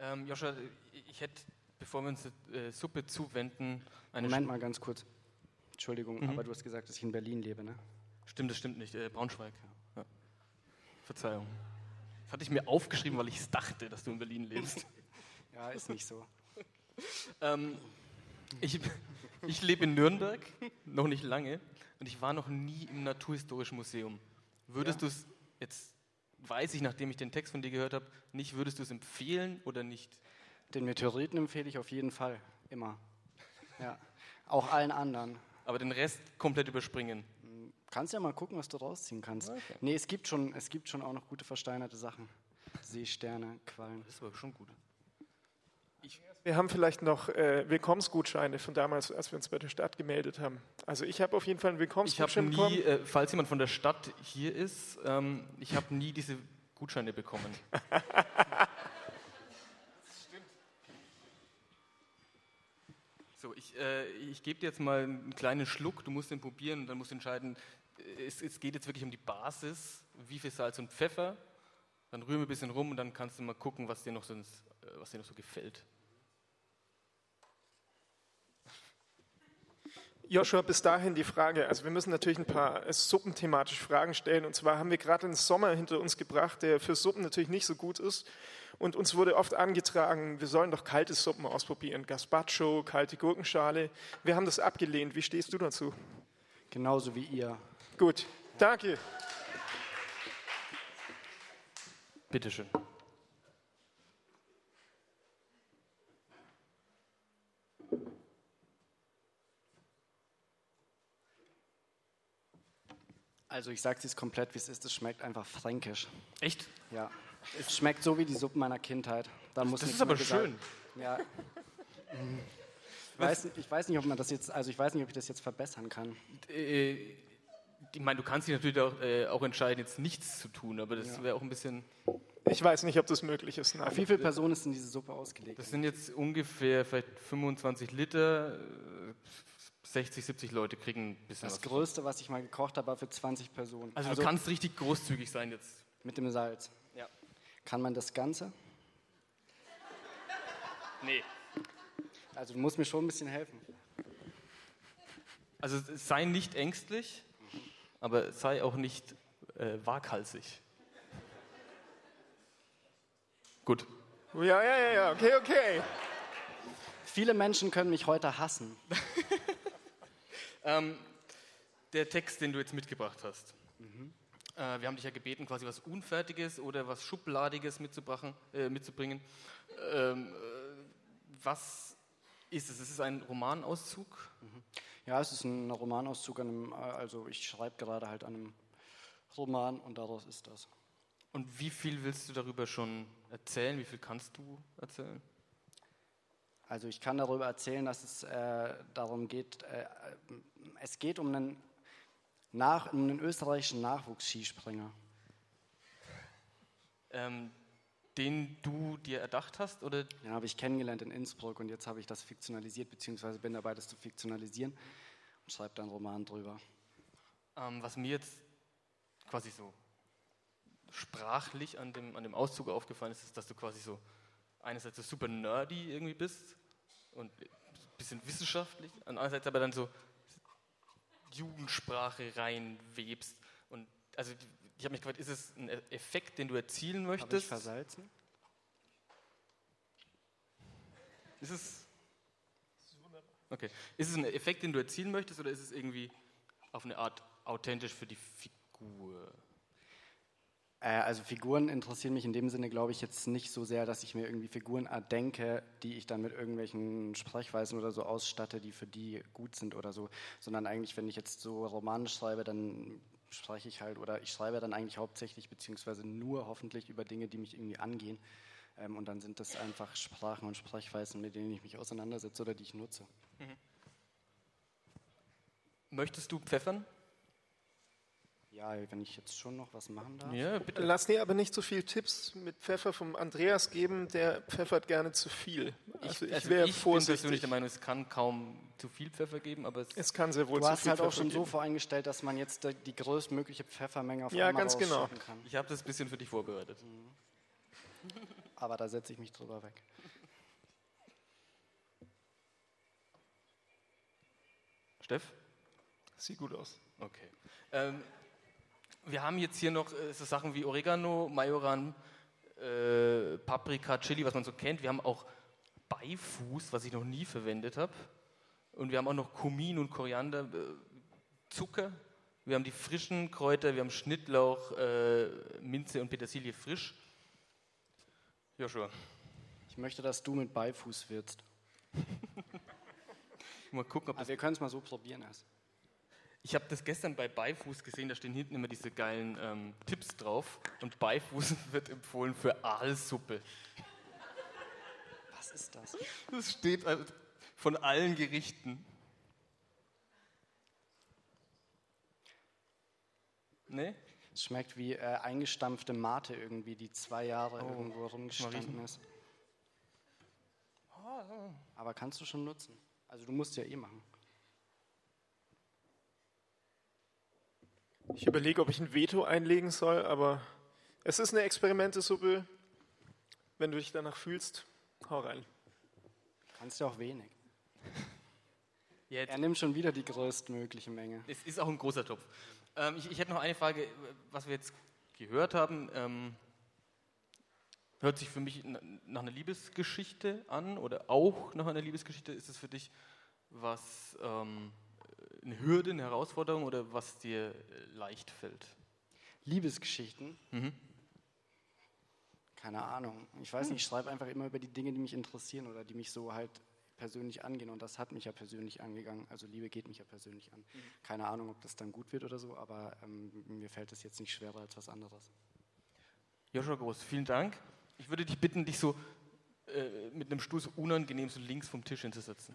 Ähm, Joscha, ich hätte, bevor wir uns der äh, Suppe zuwenden, eine Moment mal ganz kurz. Entschuldigung, aber du hast gesagt, dass ich in Berlin lebe, ne? Stimmt, das stimmt nicht. Äh, Braunschweig. Ja. Verzeihung. Das hatte ich mir aufgeschrieben, weil ich es dachte, dass du in Berlin lebst. Ja, ist nicht so. ähm, ich ich lebe in Nürnberg, noch nicht lange, und ich war noch nie im Naturhistorischen Museum. Würdest Ja. du es, jetzt weiß ich, nachdem ich den Text von dir gehört habe, nicht, würdest du es empfehlen oder nicht? Den Meteoriten empfehle ich auf jeden Fall. Immer. Ja. Auch allen anderen. Aber den Rest komplett überspringen. Kannst ja mal gucken, was du rausziehen kannst. Okay. Nee, es gibt, schon, es gibt schon auch noch gute versteinerte Sachen. Seesterne, Quallen. Das ist aber schon gut. Wir haben vielleicht noch äh, Willkommensgutscheine von damals, als wir uns bei der Stadt gemeldet haben. Also ich habe auf jeden Fall einen Ich habe Willkommensgutschein nie, bekommen. äh, falls jemand von der Stadt hier ist, ähm, ich habe nie diese Gutscheine bekommen. So, ich, äh, ich gebe dir jetzt mal einen kleinen Schluck, du musst den probieren und dann musst du entscheiden, es, es geht jetzt wirklich um die Basis, wie viel Salz und Pfeffer, dann rühren wir ein bisschen rum und dann kannst du mal gucken, was dir noch, sonst, was dir noch so gefällt. Joshua, bis dahin die Frage. Also wir müssen natürlich ein paar äh, suppenthematische Fragen stellen. Und zwar haben wir gerade den Sommer hinter uns gebracht, der für Suppen natürlich nicht so gut ist. Und uns wurde oft angetragen, wir sollen doch kalte Suppen ausprobieren. Gazpacho, kalte Gurkenschale. Wir haben das abgelehnt. Wie stehst du dazu? Genauso wie ihr. Gut, danke. Bitteschön. Also ich sag's jetzt komplett, wie es ist. Es schmeckt einfach fränkisch. Echt? Ja. Es schmeckt so wie die Suppen meiner Kindheit. Da muss Das ist aber schön. Ja. Ich weiß, nicht- ich weiß nicht, ob man das jetzt, also ich weiß nicht, ob ich das jetzt verbessern kann. Äh, ich meine, du kannst dich natürlich auch, äh, auch entscheiden, jetzt nichts zu tun, aber das Ja. wäre auch ein bisschen. Ich weiß nicht, ob das möglich ist. Nein. Auf wie viele Personen ist denn diese Suppe ausgelegt? Das sind jetzt ungefähr vielleicht 25 Liter. Äh, 60, 70 Leute kriegen ein bisschen Das was. größte, was ich mal gekocht habe, war für 20 Personen. Also, du kannst richtig großzügig sein jetzt. mit dem Salz. Ja. Kann man das Ganze? Nee. Also du musst mir schon ein bisschen helfen. Also sei nicht ängstlich, aber sei auch nicht äh, waghalsig. Gut. Ja, ja, ja, ja. Okay, okay. Viele Menschen können mich heute hassen. Ähm, der Text, den du jetzt mitgebracht hast. Äh, wir haben dich ja gebeten, quasi was Unfertiges oder was Schubladiges äh, mitzubringen. Ähm, äh, was ist es? Es ist ein Romanauszug. Ja, es ist ein Romanauszug an einem, äh, also ich schreibe gerade halt an einem Roman und daraus ist das. Und wie viel willst du darüber schon erzählen? Wie viel kannst du erzählen? Also ich kann darüber erzählen, dass es äh, darum geht, äh, äh, es geht um einen, nach, um einen österreichischen Nachwuchsskispringer. Ähm, den du dir erdacht hast? Oder Den habe ich kennengelernt in Innsbruck und jetzt habe ich das fiktionalisiert, beziehungsweise bin dabei, das zu fiktionalisieren und schreibe dann einen Roman drüber. ähm, was mir jetzt quasi so sprachlich an dem, an dem Auszug aufgefallen ist, ist, dass du quasi so einerseits so super nerdy irgendwie bist und ein bisschen wissenschaftlich, andererseits aber dann so Jugendsprache reinwebst. Und also ich habe mich gefragt, ist es ein Effekt, den du erzielen Habe ich möchtest? versalzen? Ist es Okay. Ist es ein Effekt, den du erzielen möchtest, oder ist es irgendwie auf eine Art authentisch für die Figur? Äh, also Figuren interessieren mich in dem Sinne, glaube ich, jetzt nicht so sehr, dass ich mir irgendwie Figuren erdenke, die ich dann mit irgendwelchen Sprechweisen oder so ausstatte, die für die gut sind oder so, sondern eigentlich, wenn ich jetzt so Romane schreibe, dann spreche ich halt oder ich schreibe dann eigentlich hauptsächlich beziehungsweise nur hoffentlich über Dinge, die mich irgendwie angehen. Ähm, und dann sind das einfach Sprachen und Sprechweisen, mit denen ich mich auseinandersetze oder die ich nutze. Möchtest du pfeffern? Ja, wenn ich jetzt schon noch was machen darf. Ja, bitte. Lass dir aber nicht so viel Tipps mit Pfeffer vom Andreas geben, der pfeffert gerne zu viel. Also ich, also wäre ich bin vorsichtig. persönlich der Meinung, es kann kaum zu viel Pfeffer geben, aber es, es kann sehr wohl Du zu hast viel halt auch Pfeffer schon so geben. voreingestellt, dass man jetzt die- größtmögliche Pfeffermenge auf Ja, einmal ganz genau. kann. ich habe das ein bisschen für dich vorbereitet. aber da setze ich mich drüber weg. Steff? Sieht gut aus. Okay. Ähm, wir haben jetzt hier noch äh, so Sachen wie Oregano, Majoran, äh, Paprika, Chili, was man so kennt. Wir haben auch Beifuß, was ich noch nie verwendet habe. Und wir haben auch noch Kumin und Koriander, äh, Zucker. Wir haben die frischen Kräuter, wir haben Schnittlauch, äh, Minze und Petersilie frisch. Joshua. Ich möchte, dass du mit Beifuß wirst. Mal gucken, ob das. Also wir können es mal so probieren erst. Ich habe das gestern bei Beifuß gesehen, da stehen hinten immer diese geilen ähm, Tipps drauf. Und Beifuß wird empfohlen für Aalsuppe. Was ist das? Das steht äh, von allen Gerichten. Ne? Es schmeckt wie äh, eingestampfte Mate irgendwie, die zwei Jahre irgendwo rumgestanden ist. Aber kannst du schon nutzen? Also du musst ja eh machen. Ich überlege, ob ich ein Veto einlegen soll, aber es ist eine Experimentesuppe. Wenn du dich danach fühlst, hau rein. Kannst ja auch wenig. Jetzt, Er nimmt schon wieder die größtmögliche Menge. es ist auch ein großer Topf. Ähm, ich, ich hätte noch eine Frage, was wir jetzt gehört haben. Ähm, hört sich für mich nach einer Liebesgeschichte an oder auch nach einer Liebesgeschichte. Ist es für dich was ähm, eine Hürde, eine Herausforderung oder was dir äh, leicht fällt? Liebesgeschichten? Mhm. Keine Ahnung. Ich weiß nicht, ich schreibe einfach immer über die Dinge, die mich interessieren oder die mich so halt persönlich angehen. Und das hat mich ja persönlich angegangen. Also Liebe geht mich ja persönlich an. Keine Ahnung, ob das dann gut wird oder so, aber ähm, mir fällt es jetzt nicht schwerer als was anderes. Joshua Groß, vielen Dank. Ich würde dich bitten, dich so äh, mit einem so unangenehm so links vom Tisch hinzusetzen.